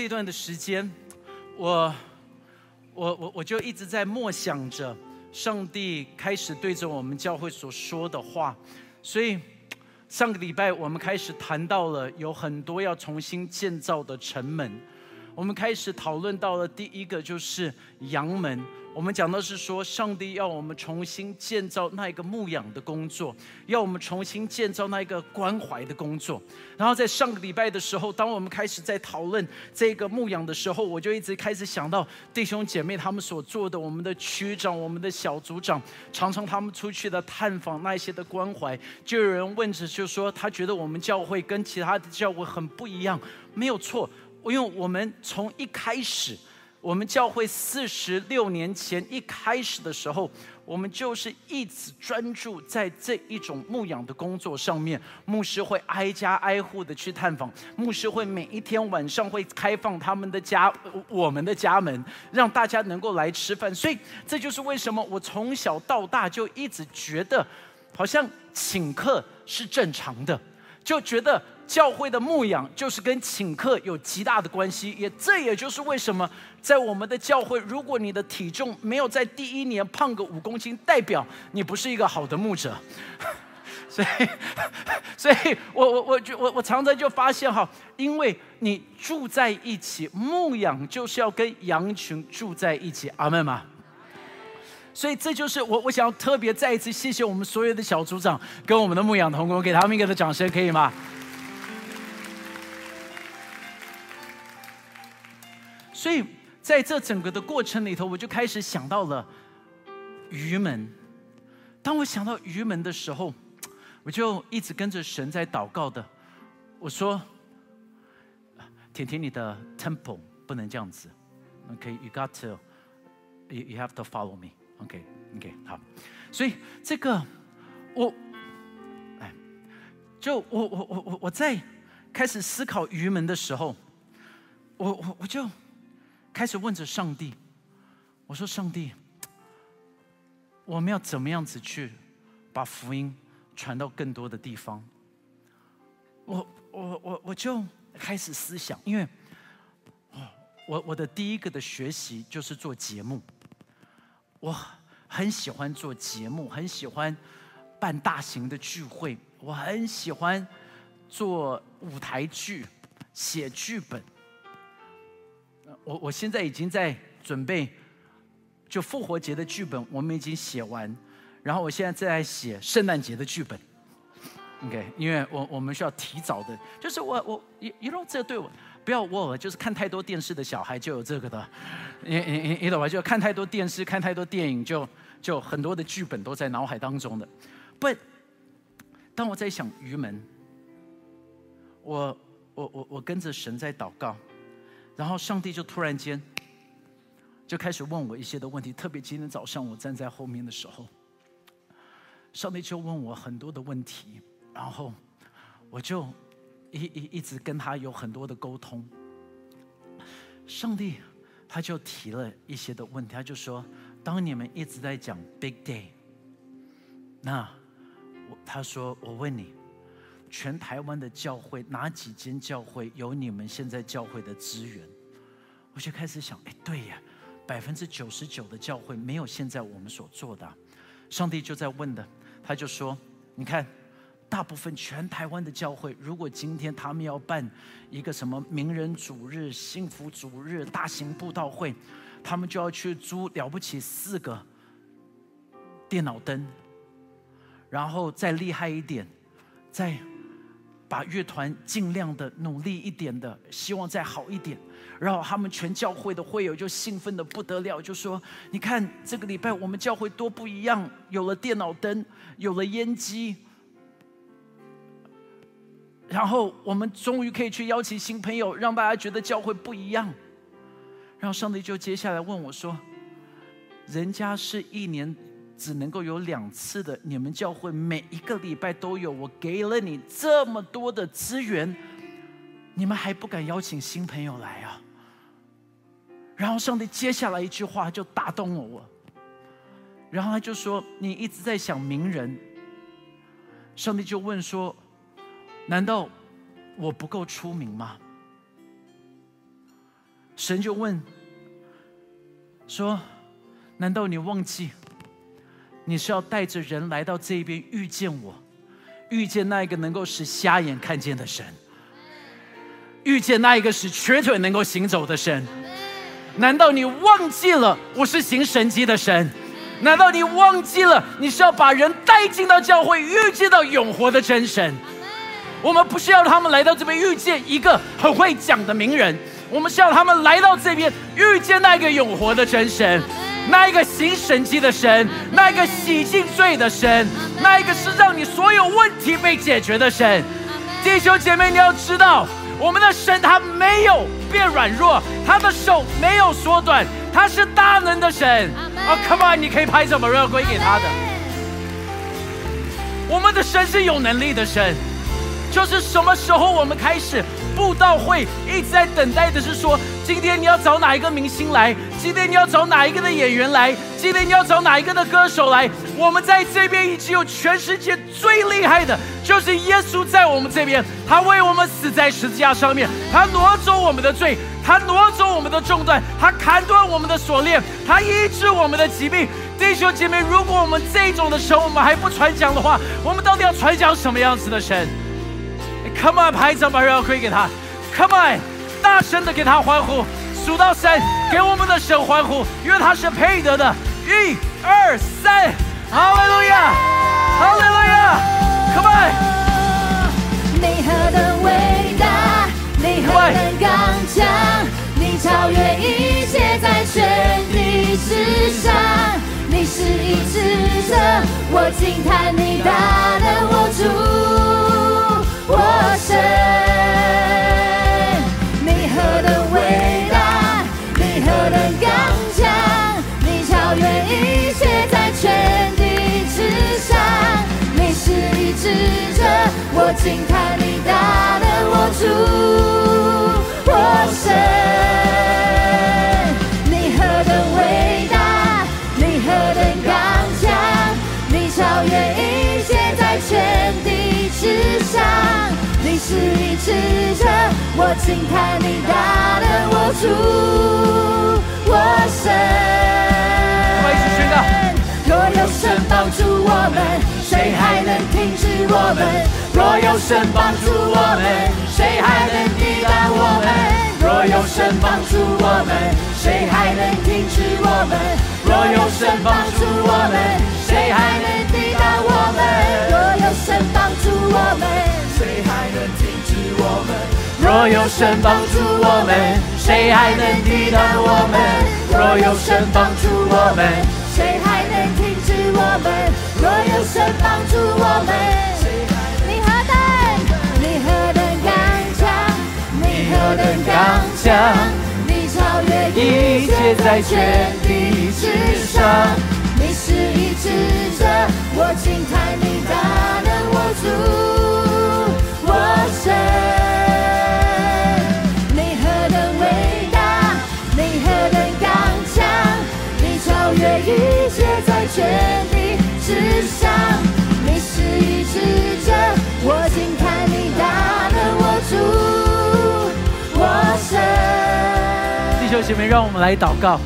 这段的时间，我我我我就一直在默想着上帝开始对着我们教会所说的话，所以上个礼拜我们开始谈到了有很多要重新建造的城门，我们开始讨论到了第一个就是阳门。我们讲的是说，上帝要我们重新建造那一个牧养的工作，要我们重新建造那一个关怀的工作。然后在上个礼拜的时候，当我们开始在讨论这个牧养的时候，我就一直开始想到弟兄姐妹他们所做的，我们的区长、我们的小组长，常常他们出去的探访那些的关怀，就有人问着，就说他觉得我们教会跟其他的教会很不一样，没有错，因为我们从一开始。我们教会四十六年前一开始的时候，我们就是一直专注在这一种牧养的工作上面。牧师会挨家挨户的去探访，牧师会每一天晚上会开放他们的家，我们的家门，让大家能够来吃饭。所以这就是为什么我从小到大就一直觉得，好像请客是正常的，就觉得。教会的牧养就是跟请客有极大的关系，也这也就是为什么在我们的教会，如果你的体重没有在第一年胖个五公斤，代表你不是一个好的牧者。所以，所以我我我就我我常常就发现哈，因为你住在一起，牧养就是要跟羊群住在一起，阿门吗？所以这就是我我想要特别再一次谢谢我们所有的小组长跟我们的牧养同工，给他们一个的掌声，可以吗？所以在这整个的过程里头，我就开始想到了鱼门。当我想到鱼门的时候，我就一直跟着神在祷告的。我说：“甜甜，你的 temple 不能这样子。OK，you got to，you you have to follow me。OK，OK，好。所以这个我，哎，就我我我我我在开始思考鱼门的时候，我我我就。开始问着上帝，我说：“上帝，我们要怎么样子去把福音传到更多的地方？”我我我我就开始思想，因为，我我我的第一个的学习就是做节目，我很喜欢做节目，很喜欢办大型的聚会，我很喜欢做舞台剧、写剧本。我我现在已经在准备，就复活节的剧本，我们已经写完，然后我现在正在写圣诞节的剧本。OK，因为我我们需要提早的，就是我我一一路这对我不要我，就是看太多电视的小孩就有这个的，你你你你懂吧？就看太多电视，看太多电影，就就很多的剧本都在脑海当中的。不，当我在想鱼门，我我我我跟着神在祷告。然后上帝就突然间就开始问我一些的问题，特别今天早上我站在后面的时候，上帝就问我很多的问题，然后我就一一一直跟他有很多的沟通。上帝他就提了一些的问题，他就说：当你们一直在讲 Big Day，那我他说我问你。全台湾的教会哪几间教会有你们现在教会的资源？我就开始想，哎，对呀，百分之九十九的教会没有现在我们所做的。上帝就在问的，他就说：你看，大部分全台湾的教会，如果今天他们要办一个什么名人主日、幸福主日、大型布道会，他们就要去租了不起四个电脑灯，然后再厉害一点，再。把乐团尽量的努力一点的，希望再好一点。然后他们全教会的会友就兴奋的不得了，就说：“你看这个礼拜我们教会多不一样，有了电脑灯，有了烟机，然后我们终于可以去邀请新朋友，让大家觉得教会不一样。”然后上帝就接下来问我说：“人家是一年。”只能够有两次的，你们教会每一个礼拜都有，我给了你这么多的资源，你们还不敢邀请新朋友来啊？然后上帝接下来一句话就打动了我，然后他就说：“你一直在想名人。”上帝就问说：“难道我不够出名吗？”神就问说：“难道你忘记你是要带着人来到这边遇见我，遇见那一个能够使瞎眼看见的神，遇见那一个使瘸腿能够行走的神？难道你忘记了我是行神迹的神？难道你忘记了你是要把人带进到教会，遇见到永活的真神？”我们不是要他们来到这边遇见一个很会讲的名人，我们是要他们来到这边遇见那个永活的真神，那一个行神迹的神，那一个洗净罪的神，那一个是让你所有问题被解决的神。弟兄姐妹，你要知道，我们的神他没有变软弱，他的手没有缩短，他是大能的神。啊，Come on，你可以拍什么荣耀归给他的？我们的神是有能力的神。就是什么时候我们开始布道会，一直在等待的是说，今天你要找哪一个明星来？今天你要找哪一个的演员来？今天你要找哪一个的歌手来？我们在这边已经有全世界最厉害的，就是耶稣在我们这边，他为我们死在十字架上面，他挪走我们的罪，他挪走我们的重担，他砍断我们的锁链，他医治我们的疾病。弟兄姐妹，如果我们这种的神我们还不传讲的话，我们到底要传讲什么样子的神？Come on，拍掌把荣耀归给他。Come on，大声的给他欢呼。数到三，给我们的神欢呼，因为他是配得的。一、二、三，哈利路亚，哈利路亚。Come on。你何等伟大，你何等刚强，你超越一切在全地之上。你是一智者，我惊叹你大能，我主。惊叹你大能，我主，我神，你何等伟大，你何等刚强，你超越一切在全地之上。你是一智者，我惊叹你大能，我主，我神。若有神帮助我们，谁还能停止我们？若有神帮助我们，谁还能抵挡我们？若有神帮助我们，谁还能停止我们？若有神帮助我们，谁还能抵挡我们？若有神帮助我们。谁还能停止我们？若有神帮助我们，谁还能抵挡我们？若有神帮助我们，谁还能停止我们？若有神帮助我们，你何等刚强？你超越一切在全地之上。你是一智者，我惊叹你大能，我主。神，你何等伟大，你何等刚强，你超越一切在全地之上，你是一智弟兄姐妹，让我们来祷告，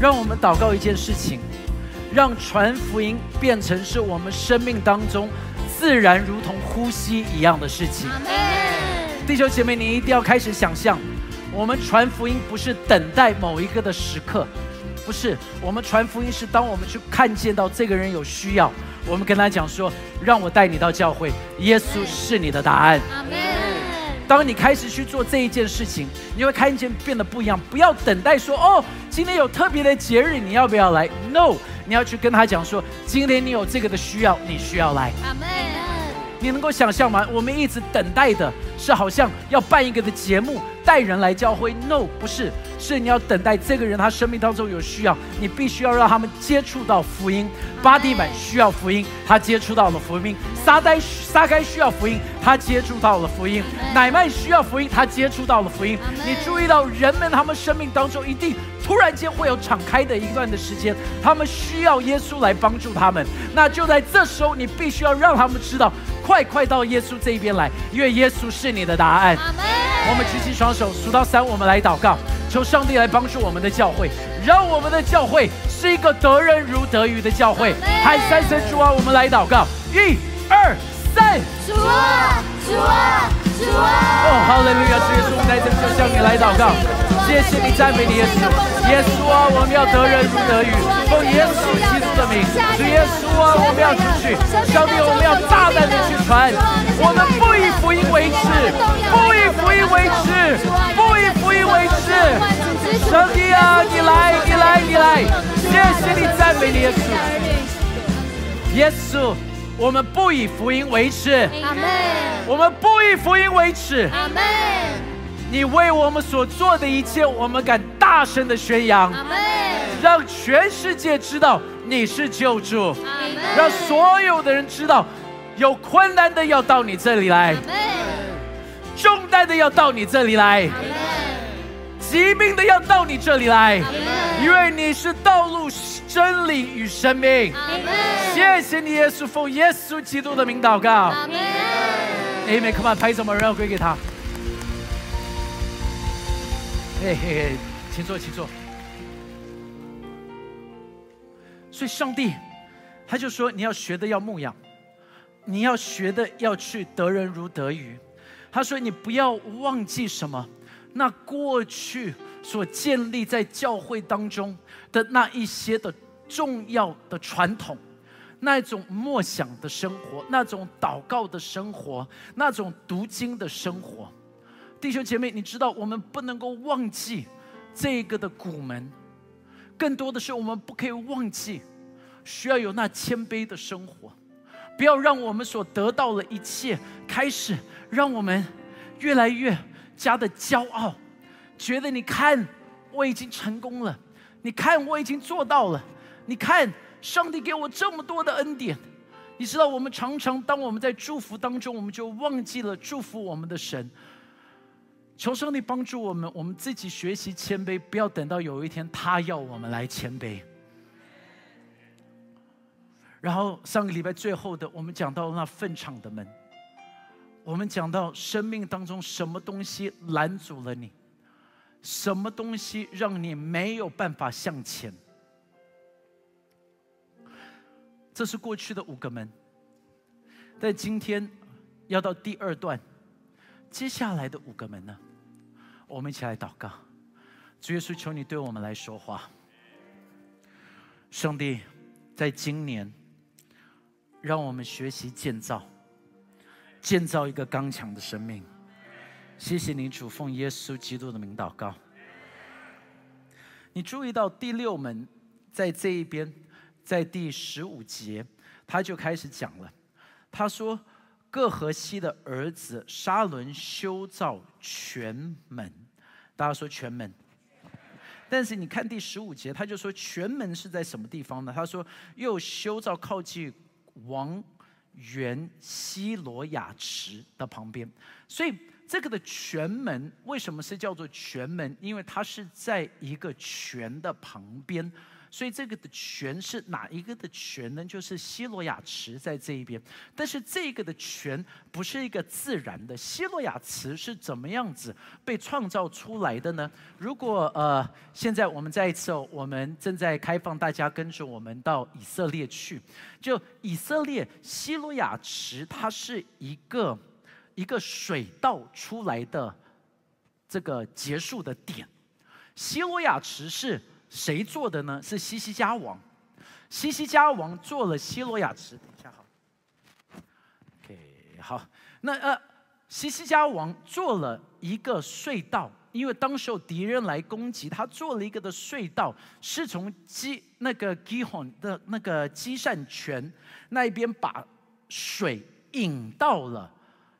让我们祷告一件事情，让传福音变成是我们生命当中。自然如同呼吸一样的事情，弟兄姐妹，你一定要开始想象，我们传福音不是等待某一个的时刻，不是我们传福音是当我们去看见到这个人有需要，我们跟他讲说，让我带你到教会，耶稣是你的答案。当你开始去做这一件事情，你会看见变得不一样。不要等待说哦，今天有特别的节日，你要不要来？No，你要去跟他讲说，今天你有这个的需要，你需要来。阿门。你能够想象吗？我们一直等待的是好像要办一个的节目，带人来教会。No，不是。是你要等待这个人，他生命当中有需要，你必须要让他们接触到福音。巴蒂满需要福音，他接触到了福音；撒呆撒该需要福音，他接触到了福音；乃曼需要福音，他接触到了福音。你注意到人们他们生命当中一定突然间会有敞开的一段的时间，他们需要耶稣来帮助他们。那就在这时候，你必须要让他们知道，快快到耶稣这一边来，因为耶稣是你的答案。我们举起双手，数到三，我们来祷告。求上帝来帮助我们的教会，让我们的教会是一个得人如得鱼的教会。喊三声主啊，我们来祷告，一、二、三。主啊，主啊，主啊！哦，好嘞，路亚，主耶稣，我们在这里就向你来祷告，谢谢你，赞美你，耶稣，耶稣啊，我们要得人如得鱼，奉耶稣基督的名，主耶稣啊，我们要出去，上帝，我们要大胆的去传，我们不以福音为耻，不以福音为耻，不以福音为耻，上帝啊，你来，你来，你来，谢谢你，赞美你，耶稣，耶稣，我们不以福音为耻。阿门，我们不以福音为耻，阿门，你为我们所做的一切，我们敢大声的宣扬，阿门，让全世界知道你是救主，阿门，让所有的人知道，有困难的要到你这里来，阿门，重担的要到你这里来，阿门，疾病的要到你这里来，阿门，因为你是道路、真理与生命。谢谢你，耶稣，奉耶稣基督的名祷告。阿门。Amen，Come on，拍手，把荣耀归给他。嘿嘿嘿，请坐，请坐。所以上帝，他就说你要学的要牧养，你要学的要去得人如得鱼。他说你不要忘记什么，那过去所建立在教会当中的那一些的重要的传统。那种默想的生活，那种祷告的生活，那种读经的生活，弟兄姐妹，你知道我们不能够忘记这个的古门，更多的是我们不可以忘记，需要有那谦卑的生活，不要让我们所得到的一切开始让我们越来越加的骄傲，觉得你看我已经成功了，你看我已经做到了，你看。上帝给我这么多的恩典，你知道，我们常常当我们在祝福当中，我们就忘记了祝福我们的神。求上帝帮助我们，我们自己学习谦卑，不要等到有一天他要我们来谦卑。然后上个礼拜最后的，我们讲到那粪场的门，我们讲到生命当中什么东西拦阻了你，什么东西让你没有办法向前。这是过去的五个门，在今天要到第二段，接下来的五个门呢？我们一起来祷告，主耶稣，求你对我们来说话。上帝，在今年，让我们学习建造，建造一个刚强的生命。谢谢你，主奉耶稣基督的名祷告。你注意到第六门在这一边。在第十五节，他就开始讲了。他说：“各河西的儿子沙伦修造全门。”大家说全门。但是你看第十五节，他就说全门是在什么地方呢？他说又修造靠近王园西罗亚池的旁边。所以这个的全门为什么是叫做全门？因为它是在一个泉的旁边。所以这个的泉是哪一个的泉呢？就是希罗亚池在这一边，但是这个的泉不是一个自然的。希罗亚池是怎么样子被创造出来的呢？如果呃，现在我们再一次，哦我们正在开放大家跟着我们到以色列去，就以色列希罗亚池，它是一个一个水道出来的这个结束的点。希罗亚池是。谁做的呢？是西西家王。西西家王做了希罗亚池。等一下，好。OK，好。那呃，西西家王做了一个隧道，因为当时有敌人来攻击，他做了一个的隧道，是从基那个基洪的那个基善泉那一边把水引到了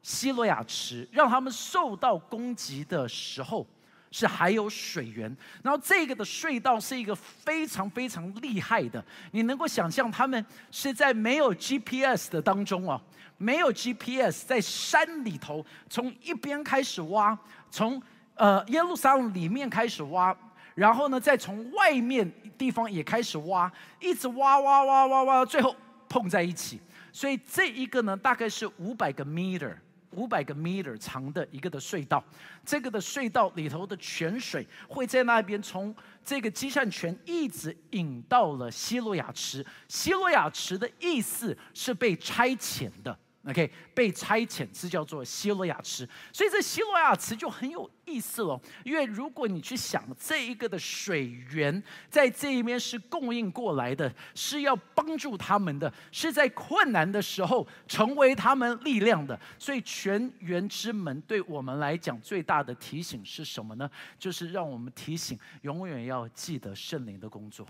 希罗亚池，让他们受到攻击的时候。是还有水源，然后这个的隧道是一个非常非常厉害的。你能够想象，他们是在没有 GPS 的当中啊，没有 GPS，在山里头，从一边开始挖，从呃耶路撒冷里面开始挖，然后呢，再从外面地方也开始挖，一直挖挖挖挖挖，最后碰在一起。所以这一个呢，大概是五百个 meter，五百个 meter 长的一个的隧道，这个的隧道里头的泉水会在那边从这个基善泉一直引到了希罗亚池。希罗亚池的意思是被差遣的。OK，被差遣是叫做希罗亚池，所以这希罗亚池就很有意思了。因为如果你去想这一个的水源在这一边是供应过来的，是要帮助他们的，是在困难的时候成为他们力量的。所以泉源之门对我们来讲最大的提醒是什么呢？就是让我们提醒，永远要记得圣灵的工作。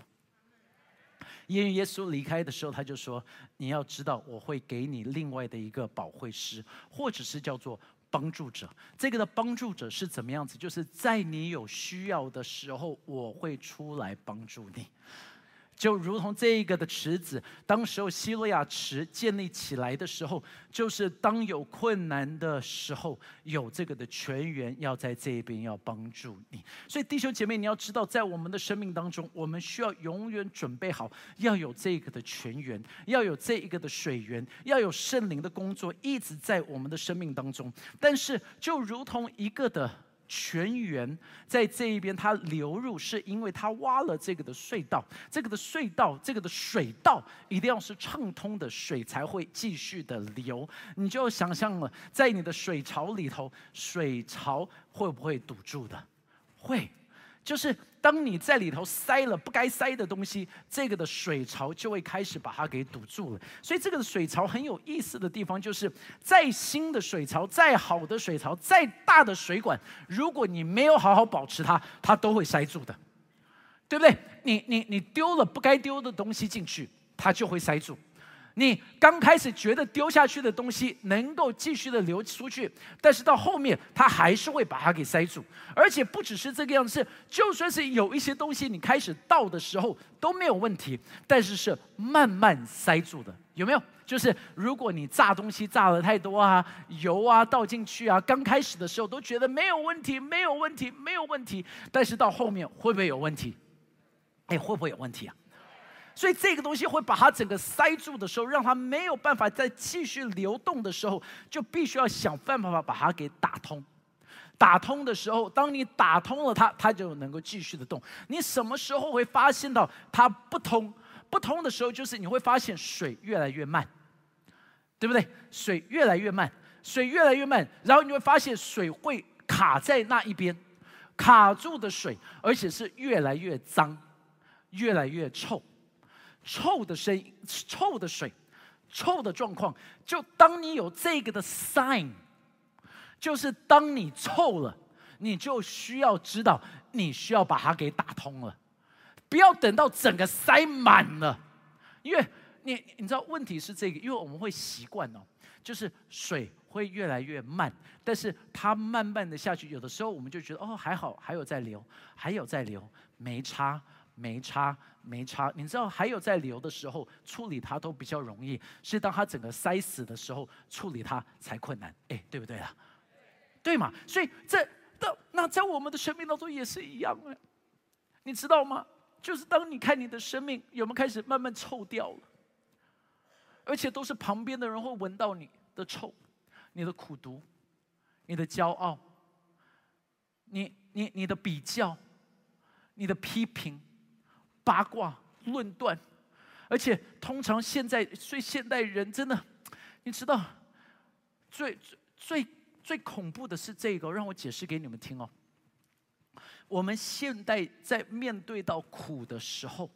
因为耶稣离开的时候，他就说：“你要知道，我会给你另外的一个保惠师，或者是叫做帮助者。这个的帮助者是怎么样子？就是在你有需要的时候，我会出来帮助你。”就如同这一个的池子，当时候希罗亚池建立起来的时候，就是当有困难的时候，有这个的泉源要在这边要帮助你。所以弟兄姐妹，你要知道，在我们的生命当中，我们需要永远准备好，要有这个的泉源，要有这一个的水源，要有圣灵的工作一直在我们的生命当中。但是，就如同一个的。泉源在这一边，它流入是因为它挖了这个的隧道，这个的隧道，这个的水道一定要是畅通的，水才会继续的流。你就想象了，在你的水槽里头，水槽会不会堵住的？会。就是当你在里头塞了不该塞的东西，这个的水槽就会开始把它给堵住了。所以这个水槽很有意思的地方，就是再新的水槽、再好的水槽、再大的水管，如果你没有好好保持它，它都会塞住的，对不对？你你你丢了不该丢的东西进去，它就会塞住。你刚开始觉得丢下去的东西能够继续的流出去，但是到后面它还是会把它给塞住，而且不只是这个样子，就算是有一些东西你开始倒的时候都没有问题，但是是慢慢塞住的，有没有？就是如果你炸东西炸的太多啊，油啊倒进去啊，刚开始的时候都觉得没有问题，没有问题，没有问题，但是到后面会不会有问题？哎，会不会有问题啊？所以这个东西会把它整个塞住的时候，让它没有办法再继续流动的时候，就必须要想办法把它给打通。打通的时候，当你打通了它，它就能够继续的动。你什么时候会发现到它不通？不通的时候，就是你会发现水越来越慢，对不对？水越来越慢，水越来越慢，然后你会发现水会卡在那一边，卡住的水，而且是越来越脏，越来越臭。臭的声音，臭的水，臭的状况，就当你有这个的 sign，就是当你臭了，你就需要知道，你需要把它给打通了，不要等到整个塞满了，因为你你知道问题是这个，因为我们会习惯哦，就是水会越来越慢，但是它慢慢的下去，有的时候我们就觉得哦还好，还有在流，还有在流，没差。没差，没差。你知道，还有在流的时候处理它都比较容易，是当它整个塞死的时候处理它才困难。哎，对不对啊？对嘛？所以这那那在我们的生命当中也是一样啊。你知道吗？就是当你看你的生命有没有开始慢慢臭掉了，而且都是旁边的人会闻到你的臭，你的苦毒，你的骄傲，你你你的比较，你的批评。八卦论断，而且通常现在最现代人真的，你知道，最最最最恐怖的是这个，让我解释给你们听哦。我们现代在面对到苦的时候，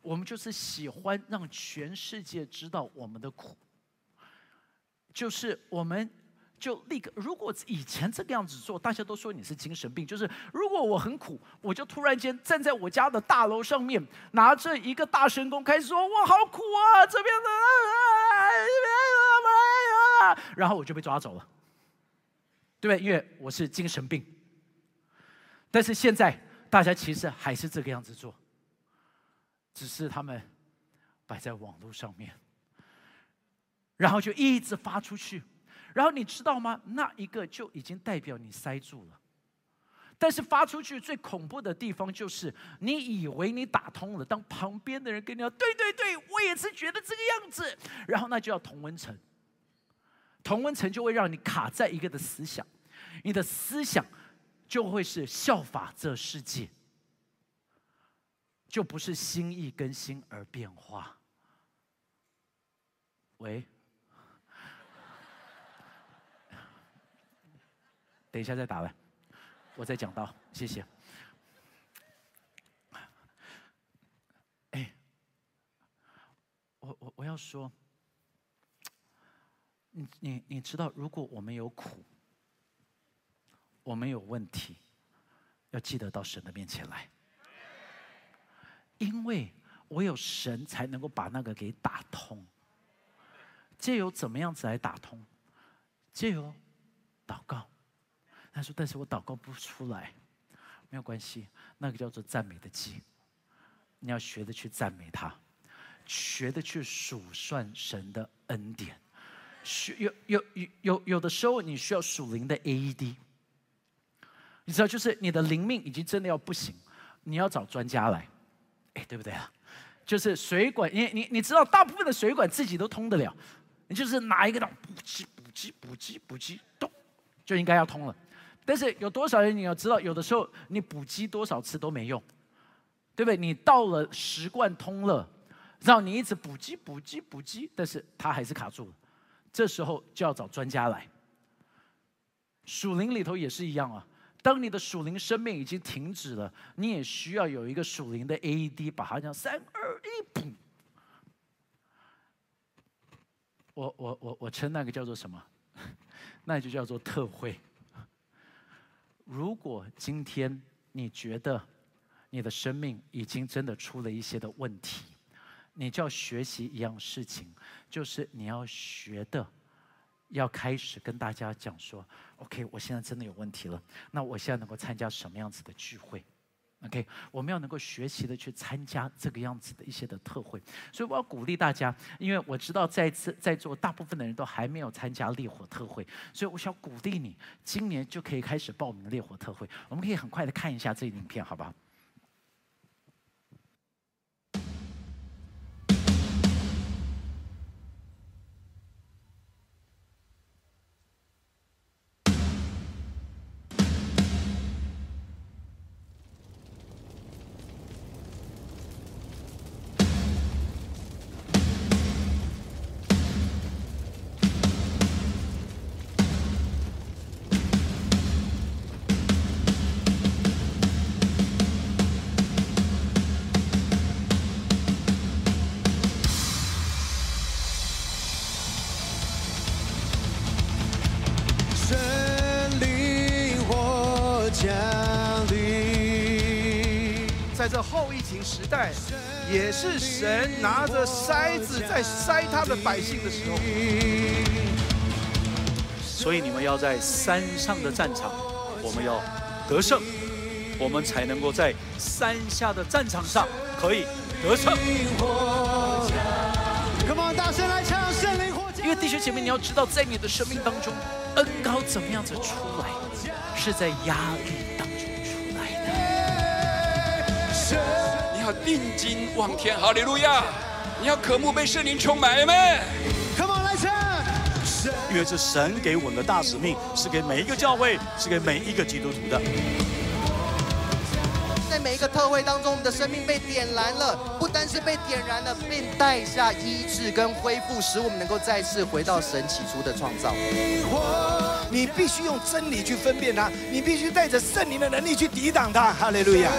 我们就是喜欢让全世界知道我们的苦，就是我们。就立刻，如果以前这个样子做，大家都说你是精神病。就是如果我很苦，我就突然间站在我家的大楼上面，拿着一个大神功开始说：“我好苦啊，这边的啊，然后我就被抓走了，对不对？因为我是精神病。但是现在大家其实还是这个样子做，只是他们摆在网络上面，然后就一直发出去。然后你知道吗？那一个就已经代表你塞住了。但是发出去最恐怖的地方就是，你以为你打通了，当旁边的人跟你说：“对对对，我也是觉得这个样子。”然后那就要同温层。同温层就会让你卡在一个的思想，你的思想就会是效法这世界，就不是心意更新而变化。喂，等一下再打来，我再讲到，谢谢。哎，我我我要说。你你你知道，如果我们有苦，我们有问题，要记得到神的面前来，因为我有神才能够把那个给打通。借由怎么样子来打通？借由祷告。他说：“但是我祷告不出来，没有关系，那个叫做赞美的记。你要学的去赞美他，学的去数算神的恩典。”需有有有有有的时候，你需要属灵的 AED。你知道，就是你的灵命已经真的要不行，你要找专家来，哎，对不对啊？就是水管，你你你知道，大部分的水管自己都通得了，你就是拿一个档补机补机补机补机，咚，就应该要通了。但是有多少人你要知道，有的时候你补机多少次都没用，对不对？你到了十罐通了，让你一直补机补机补机，但是它还是卡住了。这时候就要找专家来。属灵里头也是一样啊，当你的属灵生命已经停止了，你也需要有一个属灵的 AED，把它讲三二一，砰！我我我我称那个叫做什么？那就叫做特惠。如果今天你觉得你的生命已经真的出了一些的问题，你就要学习一样事情，就是你要学的，要开始跟大家讲说：“OK，我现在真的有问题了。那我现在能够参加什么样子的聚会？OK，我们要能够学习的去参加这个样子的一些的特会。所以我要鼓励大家，因为我知道在次在座大部分的人都还没有参加烈火特会，所以我想鼓励你，今年就可以开始报名烈火特会。我们可以很快的看一下这影片，好不好？时代也是神拿着筛子在筛他的百姓的时候，所以你们要在山上的战场，我们要得胜，我们才能够在山下的战场上可以得胜。Come on，大声来唱圣灵火因为弟兄姐妹，你要知道，在你的生命当中，恩高怎么样子出来，是在压力当中出来的。你要定睛望天，哈利路亚！你要渴慕被圣灵充满，们。Come on，来唱。因为这神给我们的大使命，是给每一个教会，是给每一个基督徒的。在每一个特会当中，我们的生命被点燃了，不单是被点燃了，并带下医治跟恢复，使我们能够再次回到神起初的创造。你必须用真理去分辨它，你必须带着圣灵的能力去抵挡它。哈利路亚。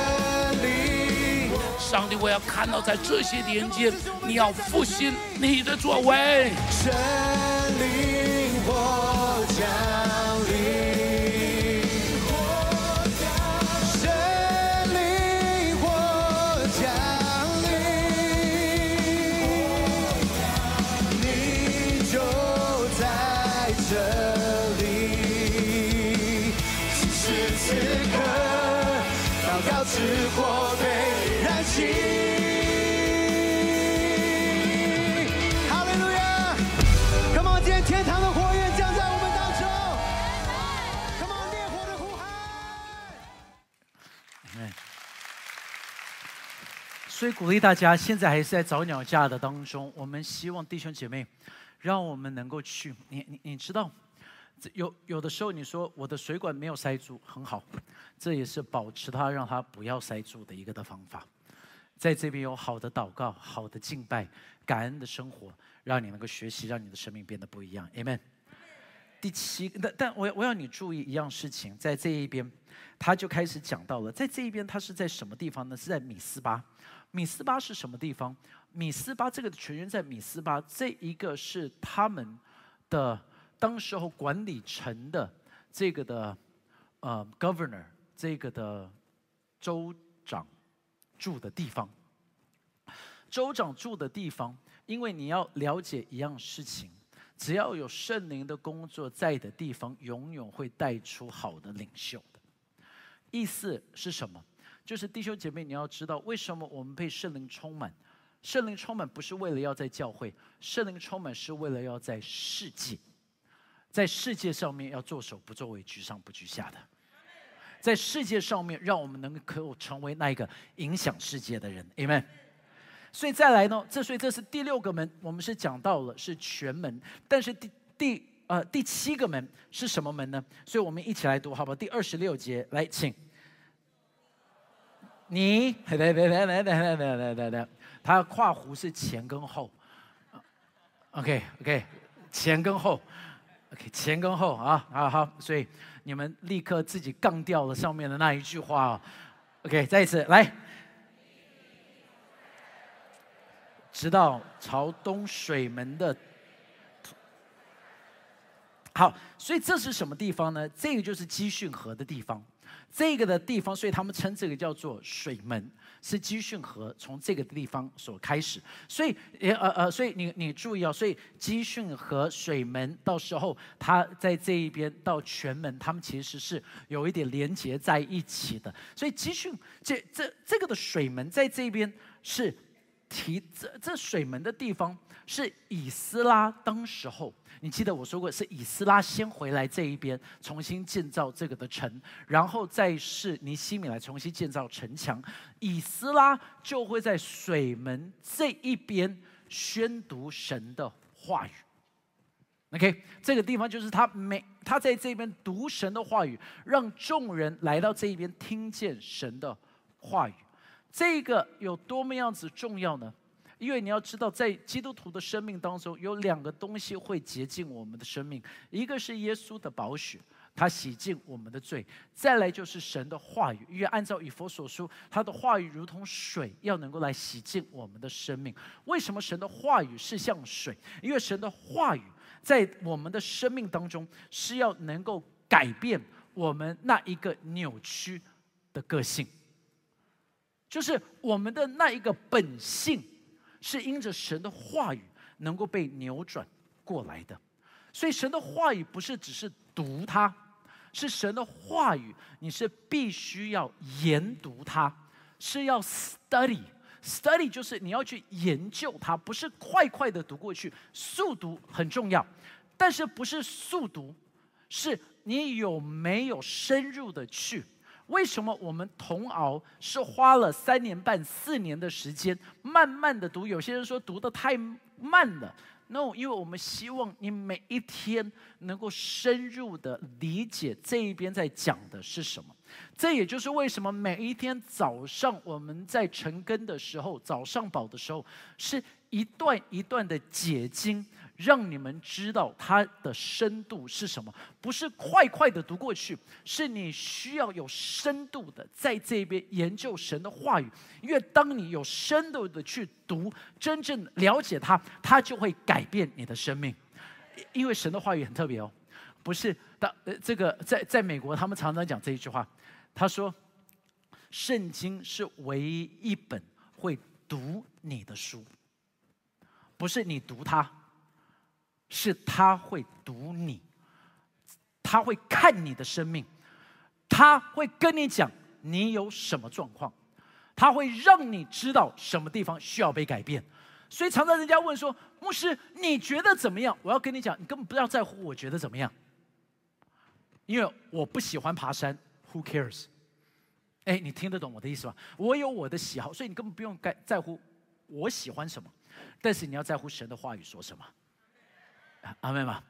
上帝，我要看到在这些年间，你要复兴你的作为。所以鼓励大家，现在还是在早鸟架的当中。我们希望弟兄姐妹，让我们能够去。你你你知道，有有的时候你说我的水管没有塞住，很好，这也是保持它让它不要塞住的一个的方法。在这边有好的祷告、好的敬拜、感恩的生活，让你能够学习，让你的生命变得不一样。Amen。第七，但但我我要你注意一样事情，在这一边，他就开始讲到了，在这一边，他是在什么地方呢？是在米斯巴。米斯巴是什么地方？米斯巴这个的全员在米斯巴，这一个是他们的当时候管理城的这个的呃 governor 这个的州长住的地方。州长住的地方，因为你要了解一样事情。只要有圣灵的工作在的地方，永远会带出好的领袖的。意思是什么？就是弟兄姐妹，你要知道为什么我们被圣灵充满。圣灵充满不是为了要在教会，圣灵充满是为了要在世界，在世界上面要做首不作为，居上不居下的。在世界上面，让我们能够成为那一个影响世界的人。Amen。所以再来呢，这所以这是第六个门，我们是讲到了是全门，但是第第呃第七个门是什么门呢？所以我们一起来读，好不好？第二十六节，来，请。你来来来来来来来来来来，他跨湖是前跟后，OK OK，前跟后，OK 前跟后啊，好好，所以你们立刻自己杠掉了上面的那一句话哦，OK，再一次来。直到朝东水门的，好，所以这是什么地方呢？这个就是基训河的地方，这个的地方，所以他们称这个叫做水门，是基训河从这个地方所开始。所以，呃呃，所以你你注意哦，所以基训河水门到时候它在这一边到全门，他们其实是有一点连接在一起的。所以基训这这这个的水门在这边是。提这这水门的地方是以斯拉当时候，你记得我说过是以斯拉先回来这一边重新建造这个的城，然后再是尼西米来重新建造城墙，以斯拉就会在水门这一边宣读神的话语。OK，这个地方就是他每他在这边读神的话语，让众人来到这一边听见神的话语。这个有多么样子重要呢？因为你要知道，在基督徒的生命当中，有两个东西会洁净我们的生命，一个是耶稣的宝血，他洗净我们的罪；再来就是神的话语。因为按照以佛所说，他的话语如同水，要能够来洗净我们的生命。为什么神的话语是像水？因为神的话语在我们的生命当中是要能够改变我们那一个扭曲的个性。就是我们的那一个本性，是因着神的话语能够被扭转过来的。所以神的话语不是只是读它，是神的话语，你是必须要研读它，是要 study。study 就是你要去研究它，不是快快的读过去。速读很重要，但是不是速读，是你有没有深入的去。为什么我们同熬是花了三年半、四年的时间，慢慢的读？有些人说读的太慢了。No，因为我们希望你每一天能够深入的理解这一边在讲的是什么。这也就是为什么每一天早上我们在晨更的时候，早上宝的时候，是一段一段的解经。让你们知道它的深度是什么，不是快快的读过去，是你需要有深度的在这边研究神的话语。因为当你有深度的去读，真正了解它，它就会改变你的生命。因为神的话语很特别哦，不是当呃这个在在美国他们常常讲这一句话，他说，圣经是唯一一本会读你的书，不是你读它。是他会读你，他会看你的生命，他会跟你讲你有什么状况，他会让你知道什么地方需要被改变。所以常常人家问说：“牧师，你觉得怎么样？”我要跟你讲，你根本不要在乎我觉得怎么样，因为我不喜欢爬山。Who cares？哎，你听得懂我的意思吧？我有我的喜好，所以你根本不用在在乎我喜欢什么，但是你要在乎神的话语说什么。阿妹吗？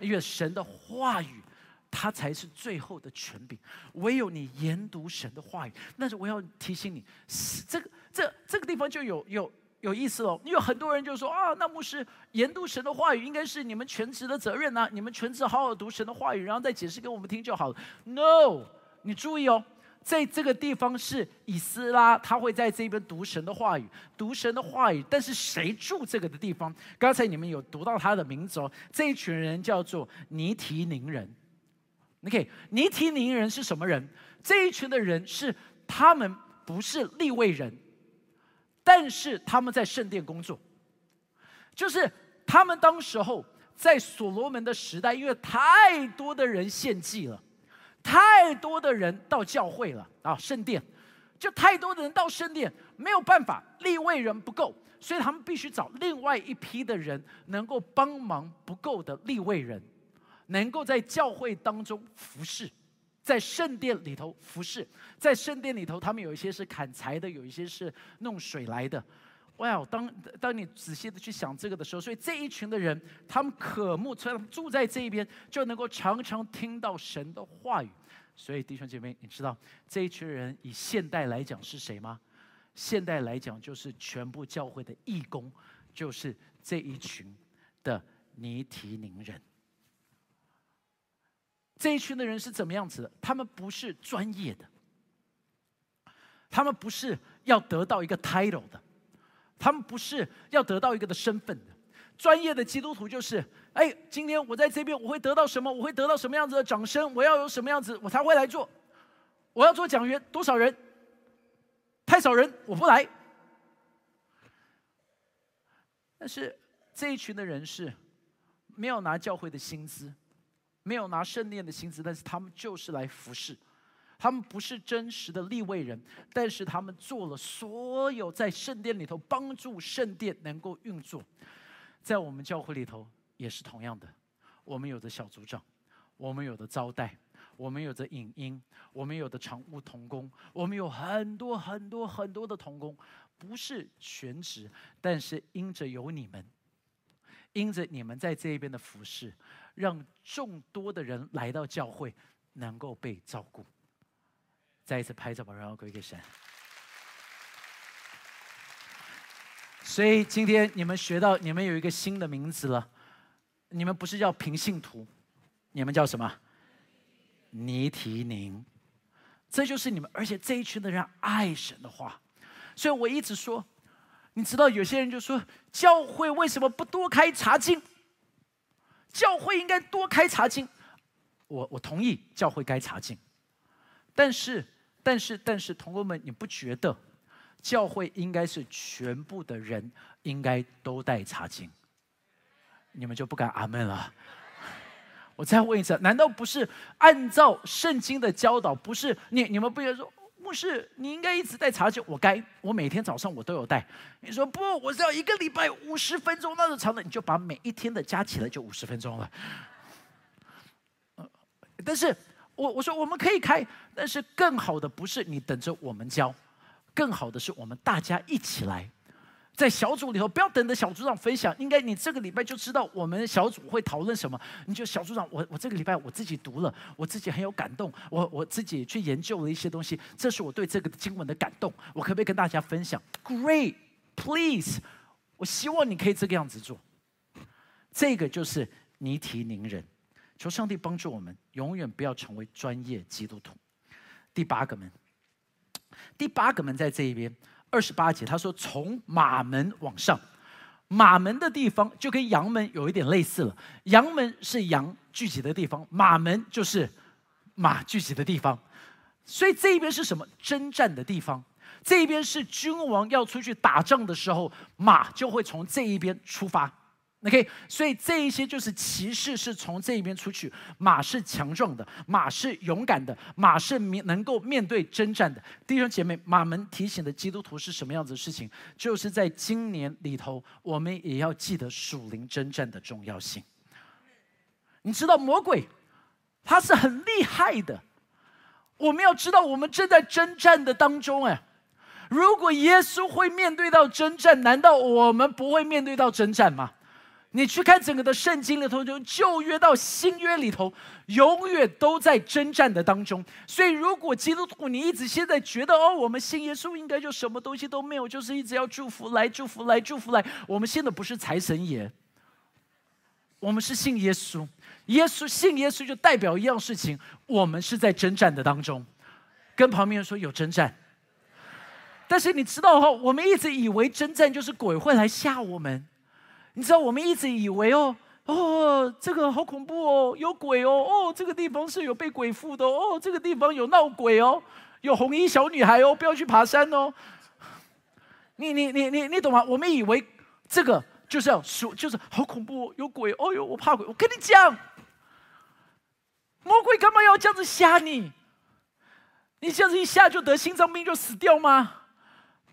因为神的话语，它才是最后的权柄。唯有你研读神的话语，但是我要提醒你，这个这这个地方就有有有意思了。因为很多人就说啊，那牧师研读神的话语应该是你们全职的责任呐，你们全职好好读神的话语，然后再解释给我们听就好了。No，你注意哦。在这个地方是以斯拉，他会在这边读神的话语，读神的话语。但是谁住这个的地方？刚才你们有读到他的名字哦，这一群人叫做尼提宁人。OK，尼提宁人是什么人？这一群的人是他们不是立位人，但是他们在圣殿工作，就是他们当时候在所罗门的时代，因为太多的人献祭了。太多的人到教会了啊，圣殿，就太多的人到圣殿，没有办法，立位人不够，所以他们必须找另外一批的人，能够帮忙不够的立位人，能够在教会当中服侍，在圣殿里头服侍，在圣殿里头，他们有一些是砍柴的，有一些是弄水来的。哇！当当你仔细的去想这个的时候，所以这一群的人，他们渴慕，所以他们住在这一边，就能够常常听到神的话语。所以弟兄姐妹，你知道这一群人以现代来讲是谁吗？现代来讲就是全部教会的义工，就是这一群的尼提宁人。这一群的人是怎么样子的？他们不是专业的，他们不是要得到一个 title 的。他们不是要得到一个的身份的，专业的基督徒就是，哎，今天我在这边我会得到什么？我会得到什么样子的掌声？我要有什么样子我才会来做？我要做讲员，多少人？太少人，我不来。但是这一群的人是没有拿教会的薪资，没有拿圣殿的薪资，但是他们就是来服侍。他们不是真实的立位人，但是他们做了所有在圣殿里头帮助圣殿能够运作。在我们教会里头也是同样的，我们有的小组长，我们有的招待，我们有的影音，我们有的常务同工，我们有很多很多很多的同工，不是全职，但是因着有你们，因着你们在这一边的服侍，让众多的人来到教会能够被照顾。再一次拍照吧，然后归给神。所以今天你们学到，你们有一个新的名字了。你们不是叫平信徒，你们叫什么？尼提宁。这就是你们，而且这一群的人爱神的话。所以我一直说，你知道有些人就说，教会为什么不多开茶经？教会应该多开茶经。我我同意，教会该茶经，但是。但是，但是，同工们，你不觉得教会应该是全部的人应该都带茶经？你们就不敢阿门了？我再问一次，难道不是按照圣经的教导？不是你你们不觉得说牧师你应该一直带茶经？我该，我每天早上我都有带。你说不，我是要一个礼拜五十分钟，那种长的，你就把每一天的加起来就五十分钟了。但是。我我说我们可以开，但是更好的不是你等着我们教，更好的是我们大家一起来，在小组里头不要等着小组长分享，应该你这个礼拜就知道我们小组会讨论什么。你就小组长，我我这个礼拜我自己读了，我自己很有感动，我我自己去研究了一些东西，这是我对这个经文的感动，我可不可以跟大家分享？Great，please，我希望你可以这个样子做。这个就是尼提宁人。求上帝帮助我们，永远不要成为专业基督徒。第八个门，第八个门在这一边，二十八节他说：“从马门往上，马门的地方就跟羊门有一点类似了。羊门是羊聚集的地方，马门就是马聚集的地方。所以这一边是什么？征战的地方。这一边是君王要出去打仗的时候，马就会从这一边出发。” OK，所以这一些就是骑士是从这一边出去，马是强壮的，马是勇敢的，马是面能够面对征战的。弟兄姐妹，马门提醒的基督徒是什么样子的事情？就是在今年里头，我们也要记得属灵征战的重要性。你知道魔鬼他是很厉害的，我们要知道我们正在征战的当中。哎，如果耶稣会面对到征战，难道我们不会面对到征战吗？你去看整个的圣经里头，从旧约到新约里头，永远都在征战的当中。所以，如果基督徒你一直现在觉得哦，我们信耶稣应该就什么东西都没有，就是一直要祝福来祝福来祝福来。我们信的不是财神爷，我们是信耶稣。耶稣信耶稣就代表一样事情，我们是在征战的当中。跟旁边人说有征战，但是你知道哈，我们一直以为征战就是鬼会来吓我们。你知道我们一直以为哦哦，这个好恐怖哦，有鬼哦哦，这个地方是有被鬼附的哦，这个地方有闹鬼哦，有红衣小女孩哦，不要去爬山哦。你你你你你懂吗？我们以为这个就是要说，就是好恐怖，有鬼哦哟，我怕鬼。我跟你讲，魔鬼干嘛要这样子吓你？你这样子一吓就得心脏病就死掉吗？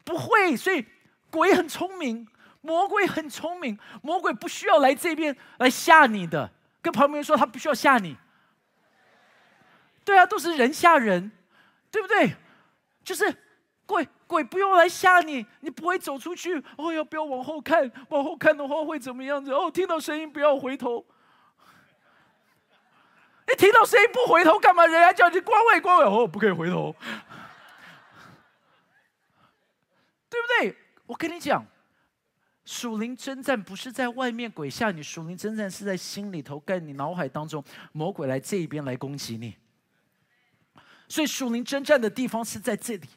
不会，所以鬼很聪明。魔鬼很聪明，魔鬼不需要来这边来吓你的。跟旁边人说，他不需要吓你。对啊，都是人吓人，对不对？就是鬼鬼不用来吓你，你不会走出去。哦，要不要往后看？往后看的话会怎么样子？哦，听到声音不要回头。你听到声音不回头干嘛？人家叫你关位关位，哦，不可以回头，对不对？我跟你讲。属灵征战不是在外面鬼吓你，属灵征战是在心里头，在你脑海当中，魔鬼来这一边来攻击你。所以属灵征战的地方是在这里，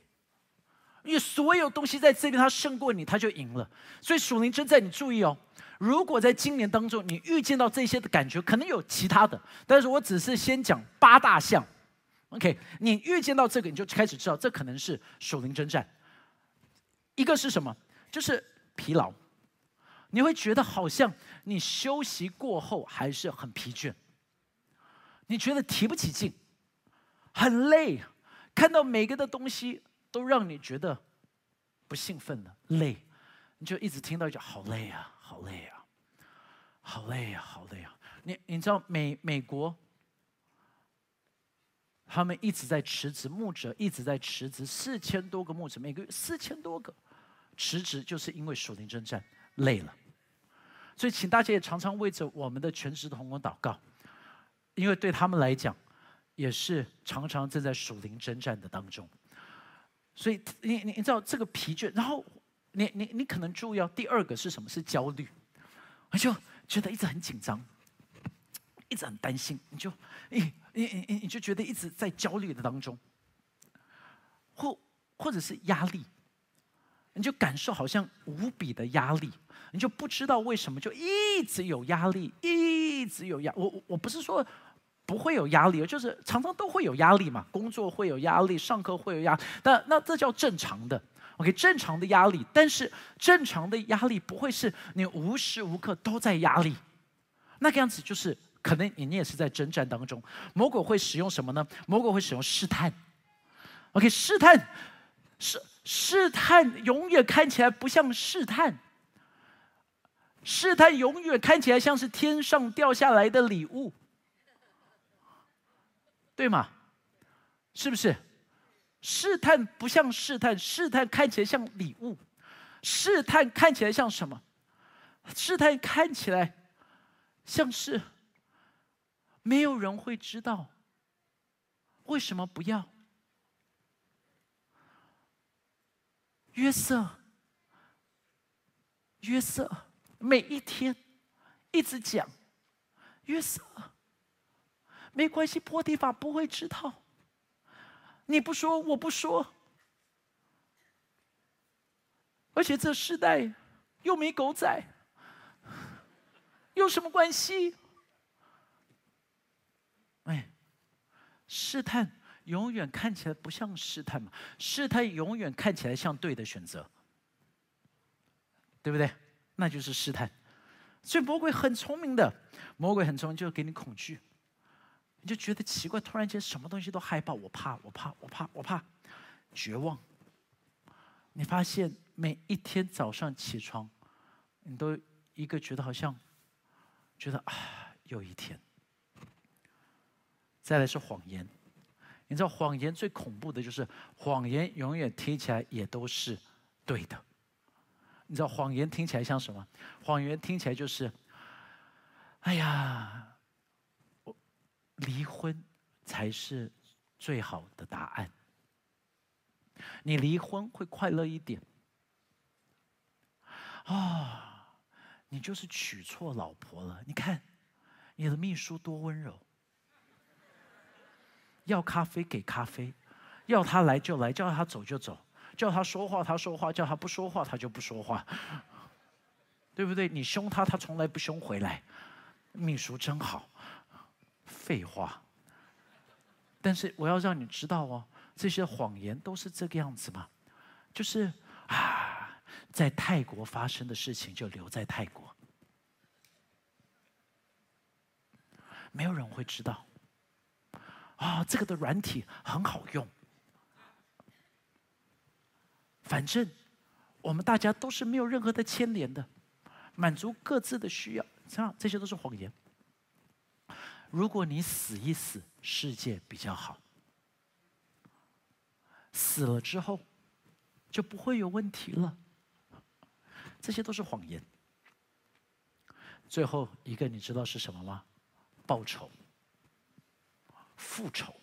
因为所有东西在这边，他胜过你，他就赢了。所以属灵征战，你注意哦，如果在今年当中你遇见到这些的感觉，可能有其他的，但是我只是先讲八大项。OK，你遇见到这个，你就开始知道这可能是属灵征战。一个是什么？就是疲劳。你会觉得好像你休息过后还是很疲倦，你觉得提不起劲，很累，看到每个的东西都让你觉得不兴奋了，累，你就一直听到一句“好累啊，好累啊，好累啊，好累啊”。你你知道美美国，他们一直在辞职，牧者一直在辞职，四千多个牧者，每个月四千多个辞职，就是因为属灵征战累了。所以，请大家也常常为着我们的全职同工祷告，因为对他们来讲，也是常常正在属灵征战的当中。所以，你你你知道这个疲倦，然后你你你可能注意到第二个是什么？是焦虑，我就觉得一直很紧张，一直很担心，你就你你你你就觉得一直在焦虑的当中，或或者是压力，你就感受好像无比的压力。你就不知道为什么就一直有压力，一直有压。我我我不是说不会有压力，就是常常都会有压力嘛。工作会有压力，上课会有压，但那这叫正常的。OK，正常的压力。但是正常的压力不会是你无时无刻都在压力，那个样子就是可能你你也是在征战当中。魔鬼会使用什么呢？魔鬼会使用试探。OK，试探试试探永远看起来不像试探。试探永远看起来像是天上掉下来的礼物，对吗？是不是？试探不像试探，试探看起来像礼物。试探看起来像什么？试探看起来像是没有人会知道。为什么不要？约瑟，约瑟。每一天，一直讲约瑟，没关系，破地法不会知道。你不说，我不说。而且这时代又没狗仔，有什么关系？哎，试探永远看起来不像试探嘛，试探永远看起来像对的选择，对不对？那就是试探，所以魔鬼很聪明的，魔鬼很聪明，就给你恐惧，你就觉得奇怪，突然间什么东西都害怕，我怕，我怕，我怕，我怕，绝望。你发现每一天早上起床，你都一个觉得好像，觉得啊，有一天。再来是谎言，你知道谎言最恐怖的就是谎言，永远听起来也都是对的。你知道谎言听起来像什么？谎言听起来就是哎呀，我离婚才是最好的答案。你离婚会快乐一点。啊、你就是娶错老婆了。你看，你的秘书多温柔，要咖啡给咖啡，要他来就来，叫他走就走，叫他说话他说话，叫他不说话他就不说话，对不对？你凶他，他从来不凶回来。秘书真好，废话。但是我要让你知道哦，这些谎言都是这个样子嘛，就是啊，在泰国发生的事情就留在泰国，没有人会知道。啊，这个的软体很好用，反正我们大家都是没有任何的牵连的，满足各自的需要，这样这些都是谎言。如果你死一死，世界比较好。死了之后，就不会有问题了。这些都是谎言。最后一个，你知道是什么吗？报仇、复仇。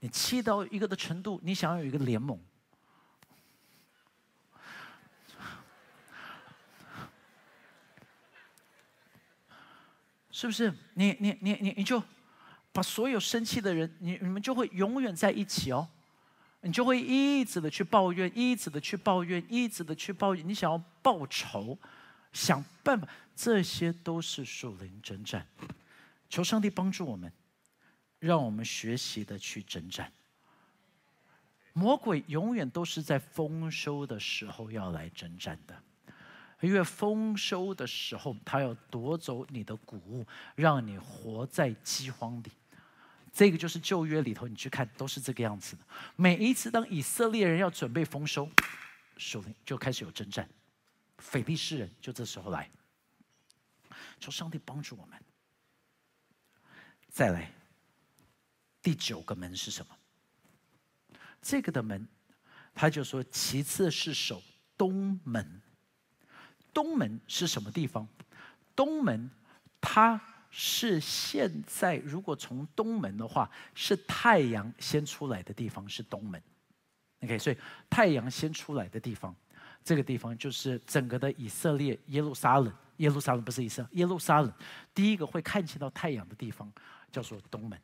你气到一个的程度，你想要有一个联盟。是不是？你你你你你就把所有生气的人，你你们就会永远在一起哦。你就会一直的去抱怨，一直的去抱怨，一直的去抱怨。你想要报仇，想办法，这些都是属灵征战。求上帝帮助我们，让我们学习的去征战。魔鬼永远都是在丰收的时候要来征战的。因为丰收的时候，他要夺走你的谷物，让你活在饥荒里。这个就是旧约里头，你去看都是这个样子的。每一次当以色列人要准备丰收，属灵就开始有征战，腓力士人就这时候来。求上帝帮助我们。再来，第九个门是什么？这个的门，他就说，其次是守东门。东门是什么地方？东门，它是现在如果从东门的话，是太阳先出来的地方，是东门。OK，所以太阳先出来的地方，这个地方就是整个的以色列耶路撒冷。耶路撒冷不是以色列，耶路撒冷第一个会看见到太阳的地方叫做东门。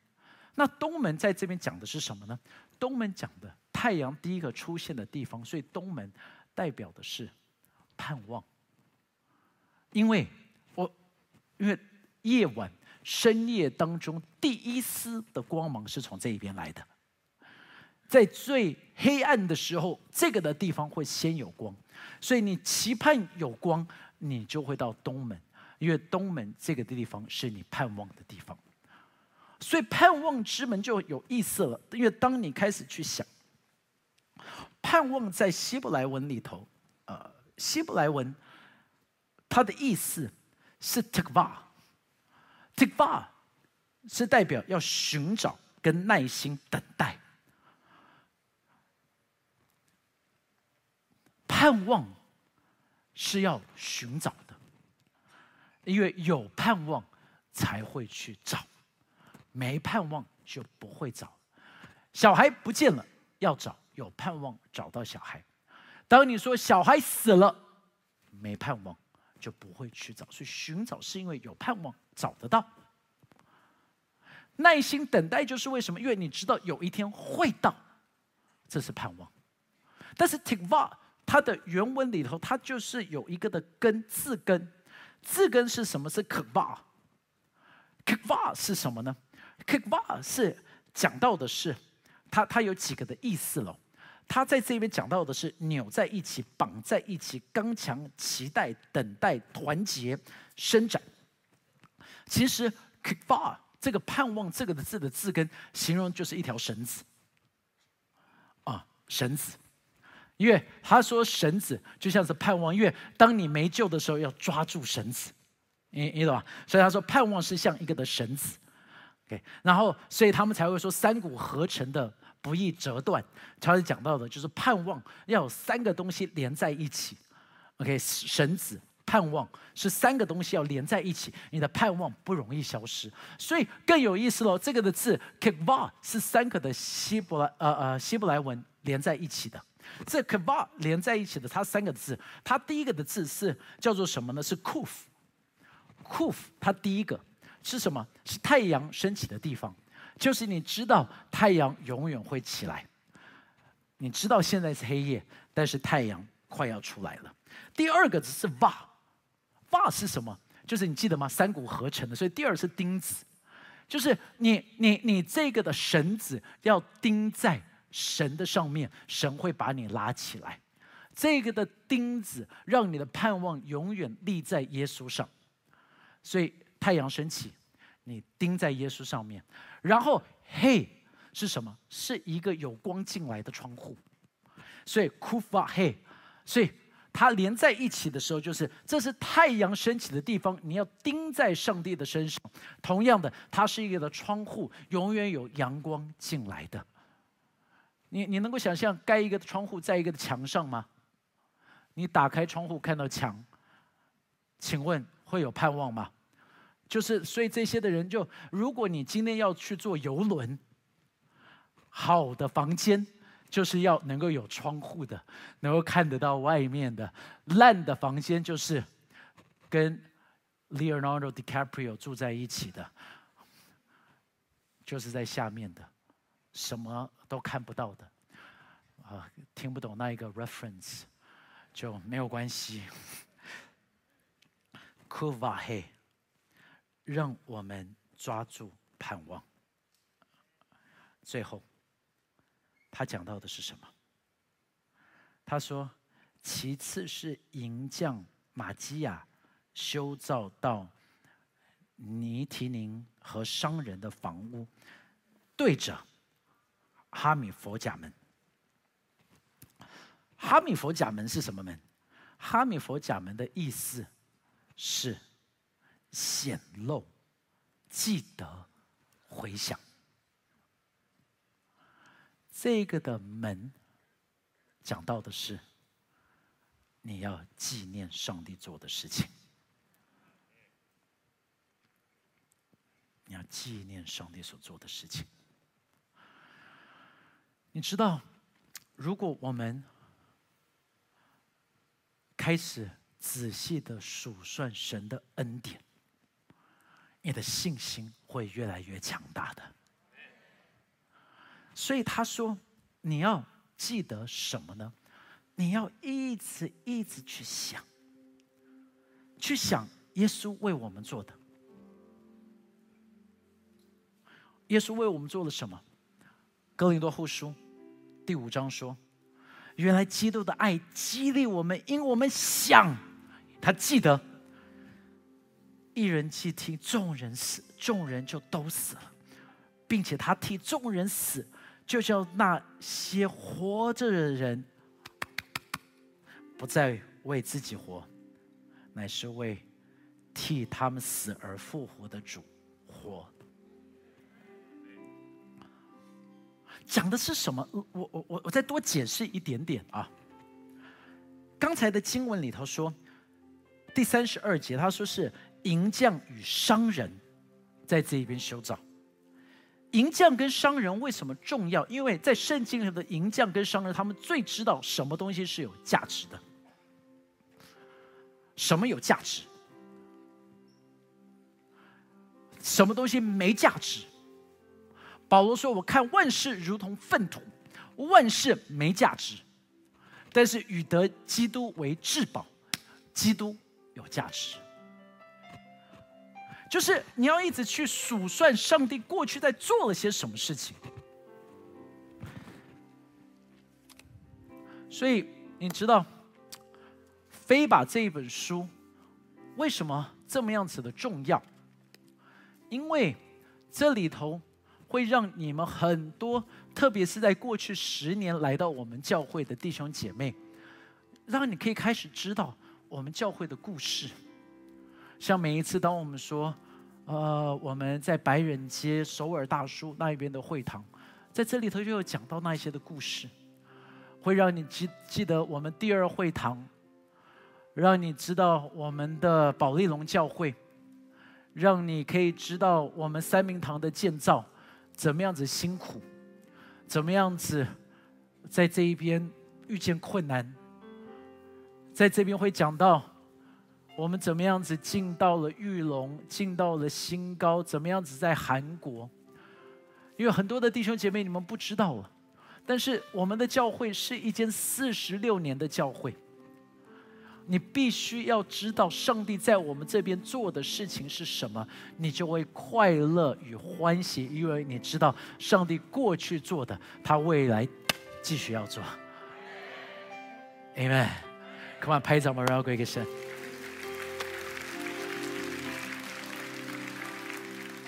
那东门在这边讲的是什么呢？东门讲的太阳第一个出现的地方，所以东门代表的是盼望。因为我，因为夜晚深夜当中第一丝的光芒是从这一边来的，在最黑暗的时候，这个的地方会先有光，所以你期盼有光，你就会到东门，因为东门这个地方是你盼望的地方，所以盼望之门就有意思了，因为当你开始去想，盼望在希伯来文里头，呃，希伯来文。它的意思是 tikva，tikva 是代表要寻找跟耐心等待，盼望是要寻找的，因为有盼望才会去找，没盼望就不会找。小孩不见了要找，有盼望找到小孩。当你说小孩死了，没盼望。就不会去找，所以寻找是因为有盼望找得到。耐心等待就是为什么？因为你知道有一天会到，这是盼望。但是 tikva 它的原文里头，它就是有一个的根字根，字根是什么？是 kva，kva 是什么呢 Kikva 是讲到的是它，它有几个的意思喽。他在这边讲到的是扭在一起、绑在一起、刚强、期待、等待、团结、伸展。其实 “kva” 这个盼望这个的字的字根，形容就是一条绳子。啊，绳子，因为他说绳子就像是盼望，因为当你没救的时候要抓住绳子，你你懂吧？所以他说盼望是像一个的绳子。OK，然后所以他们才会说三股合成的。不易折断，他是讲到的，就是盼望要有三个东西连在一起。OK，绳子、盼望是三个东西要连在一起，你的盼望不容易消失。所以更有意思喽，这个的字 kva 是三个的希伯来呃呃希伯来文连在一起的。这 kva 连在一起的，它三个字，它第一个的字是叫做什么呢？是 kuf，kuf 它第一个是什么？是太阳升起的地方，就是你知道太阳永远会起来。你知道现在是黑夜，但是太阳快要出来了。第二个字是 va，va 是什么？就是你记得吗？三股合成的，所以第二是钉子，就是你你你这个的绳子要钉在神的上面，神会把你拉起来。这个的钉子让你的盼望永远立在耶稣上，所以太阳升起，你钉在耶稣上面，然后嘿。是什么？是一个有光进来的窗户，所以 kufa he，所以它连在一起的时候，就是这是太阳升起的地方，你要钉在上帝的身上。同样的，它是一个的窗户，永远有阳光进来的。你你能够想象盖一个窗户在一个的墙上吗？你打开窗户看到墙，请问会有盼望吗？就是所以这些的人就，如果你今天要去坐游轮。好的房间就是要能够有窗户的，能够看得到外面的。烂的房间就是跟 Leonardo DiCaprio 住在一起的，就是在下面的，什么都看不到的。啊，听不懂那一个 reference 就没有关系。Kuvahe，让我们抓住盼望。最后。他讲到的是什么？他说：“其次是银匠马基亚修造到尼提宁和商人的房屋，对着哈米佛甲门。哈米佛甲门是什么门？哈米佛甲门的意思是显露、记得、回想。”这个的门讲到的是，你要纪念上帝做的事情，你要纪念上帝所做的事情。你知道，如果我们开始仔细的数算神的恩典，你的信心会越来越强大的。所以他说：“你要记得什么呢？你要一直一直去想，去想耶稣为我们做的。耶稣为我们做了什么？哥林多后书第五章说：原来基督的爱激励我们，因为我们想，他记得一人既替众人死，众人就都死了，并且他替众人死。”就叫那些活着的人，不再为自己活，乃是为替他们死而复活的主活。讲的是什么？我我我我再多解释一点点啊。刚才的经文里头说，第三十二节他说是银匠与商人在这一边修造。银匠跟商人为什么重要？因为在圣经里的银匠跟商人，他们最知道什么东西是有价值的，什么有价值，什么东西没价值。保罗说：“我看万事如同粪土，万事没价值，但是与得基督为至宝，基督有价值。”就是你要一直去数算上帝过去在做了些什么事情，所以你知道，非把这一本书为什么这么样子的重要？因为这里头会让你们很多，特别是在过去十年来到我们教会的弟兄姐妹，让你可以开始知道我们教会的故事。像每一次，当我们说，呃，我们在白人街首尔大叔那一边的会堂，在这里头就有讲到那些的故事，会让你记记得我们第二会堂，让你知道我们的保利龙教会，让你可以知道我们三明堂的建造怎么样子辛苦，怎么样子在这一边遇见困难，在这边会讲到我们怎么样子进到了玉龙，进到了新高，怎么样子在韩国，因为很多的弟兄姐妹你们不知道了，但是我们的教会是一间四十六年的教会。你必须要知道上帝在我们这边做的事情是什么，你就会快乐与欢喜，因为你知道上帝过去做的，他未来继续要做。Amen，Come on，拍掌吧，荣耀归给神。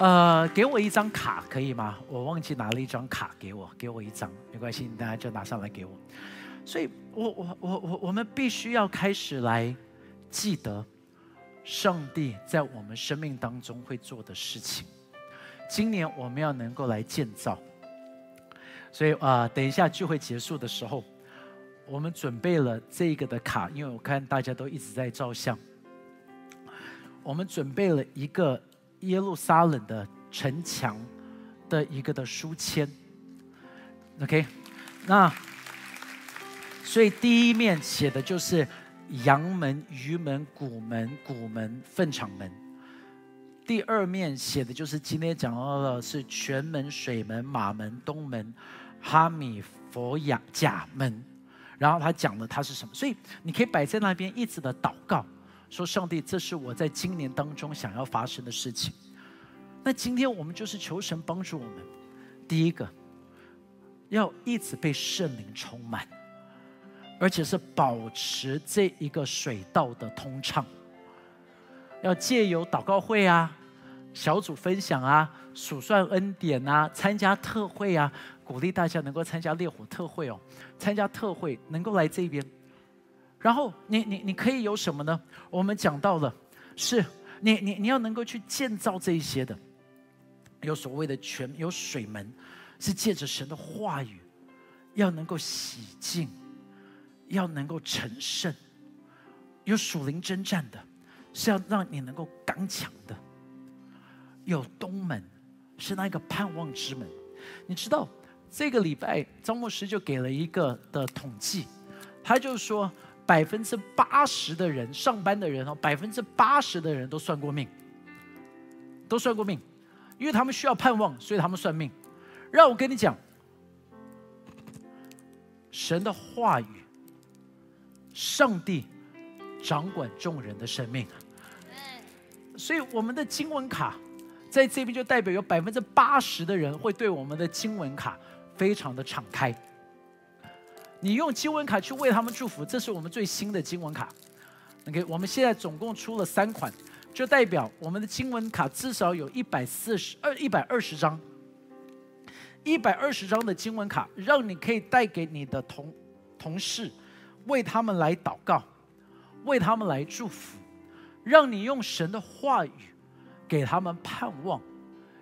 呃，给我一张卡可以吗？我忘记拿了一张卡给我，给我一张，没关系，大家就拿上来给我。所以，我我我我我们必须要开始来记得上帝在我们生命当中会做的事情。今年我们要能够来建造。所以啊，等一下聚会结束的时候，我们准备了这个的卡，因为我看大家都一直在照相。我们准备了一个耶路撒冷的城墙的一个的书签。OK，那。所以第一面写的就是阳门、鱼门、古门、古门、粪场门；第二面写的就是今天讲到的是泉门、水门、马门、东门、哈米佛雅甲门。然后他讲的他是什么，所以你可以摆在那边一直的祷告，说上帝，这是我在今年当中想要发生的事情。那今天我们就是求神帮助我们，第一个要一直被圣灵充满。而且是保持这一个水道的通畅，要借由祷告会啊、小组分享啊、数算恩典啊、参加特会啊，鼓励大家能够参加烈火特会哦，参加特会能够来这边。然后你你你可以有什么呢？我们讲到了，是你你你要能够去建造这一些的，有所谓的泉有水门，是借着神的话语，要能够洗净。要能够成圣，有属灵征战的，是要让你能够刚强的。有东门，是那个盼望之门。你知道，这个礼拜张牧师就给了一个的统计，他就说百分之八十的人上班的人哦，百分之八十的人都算过命，都算过命，因为他们需要盼望，所以他们算命。让我跟你讲，神的话语。上帝掌管众人的生命，所以我们的经文卡在这边就代表有百分之八十的人会对我们的经文卡非常的敞开。你用经文卡去为他们祝福，这是我们最新的经文卡。OK，我们现在总共出了三款，就代表我们的经文卡至少有一百四十二、一百二十张，一百二十张的经文卡，让你可以带给你的同同事。为他们来祷告，为他们来祝福，让你用神的话语给他们盼望，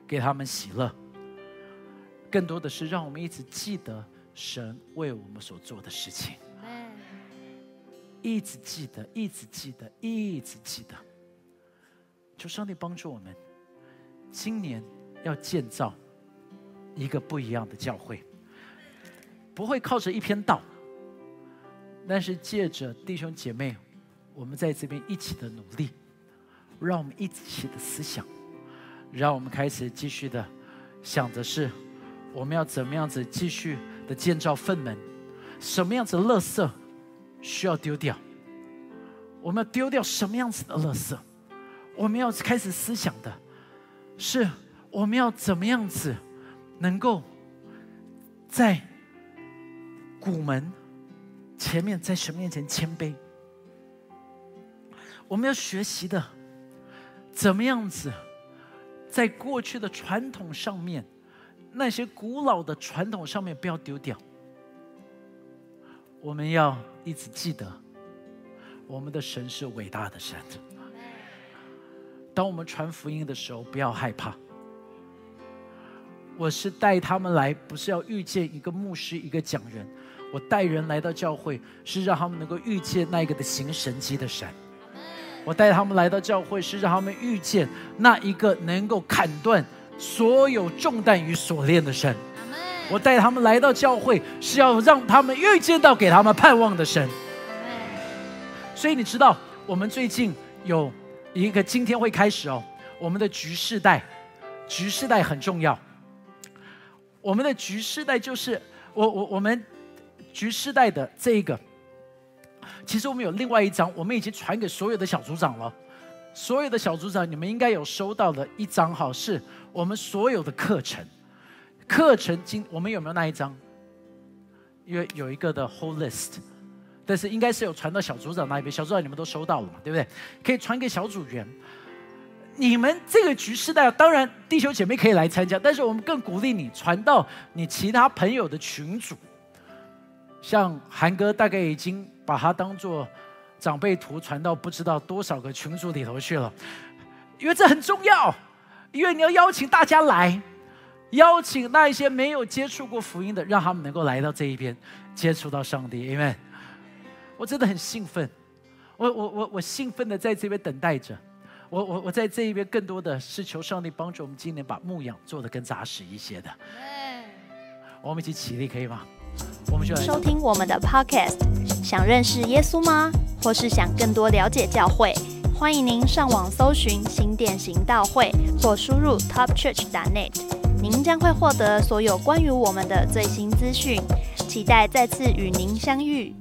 给他们喜乐。更多的是让我们一直记得神为我们所做的事情，一直记得，一直记得，一直记得。求上帝帮助我们，今年要建造一个不一样的教会，不会靠着一篇道。但是借着弟兄姐妹，我们在这边一起的努力，让我们一起的思想，让我们开始继续的想的是，我们要怎么样子继续的建造粪门，什么样子的垃圾需要丢掉，我们要丢掉什么样子的垃圾，我们要开始思想的是，我们要怎么样子能够在古门。前面在神面前谦卑，我们要学习的，怎么样子，在过去的传统上面，那些古老的传统上面不要丢掉。我们要一直记得，我们的神是伟大的神。当我们传福音的时候，不要害怕。我是带他们来，不是要遇见一个牧师、一个讲人。我带人来到教会，是让他们能够遇见那一个的行神迹的神。我带他们来到教会，是让他们遇见那一个能够砍断所有重担与锁链的神。我带他们来到教会，是要让他们遇见到给他们盼望的神。所以你知道，我们最近有一个今天会开始哦，我们的局世代，局世代很重要。我们的局世代就是我我我们局世代的这一个。其实我们有另外一张，我们已经传给所有的小组长了。所有的小组长，你们应该有收到的一张，哈，是我们所有的课程。课程今我们有没有那一张？因为有一个的 whole list，但是应该是有传到小组长那一边。小组长你们都收到了嘛？对不对？可以传给小组员。你们这个局势代，当然弟兄姐妹可以来参加，但是我们更鼓励你传到你其他朋友的群组。像韩哥大概已经把它当做长辈图传到不知道多少个群组里头去了，因为这很重要，因为你要邀请大家来，邀请那一些没有接触过福音的，让他们能够来到这一边接触到上帝，因为我真的很兴奋，我我我我兴奋的在这边等待着，我我我在这一边更多的是求上帝帮助我们今年把牧养做得更扎实一些的，我们一起起立可以吗？我们就来收听我们的 Podcast，想认识耶稣吗？或是想更多了解教会？欢迎您上网搜寻新店行道会，或输入 topchurch.net，您将会获得所有关于我们的最新资讯。期待再次与您相遇。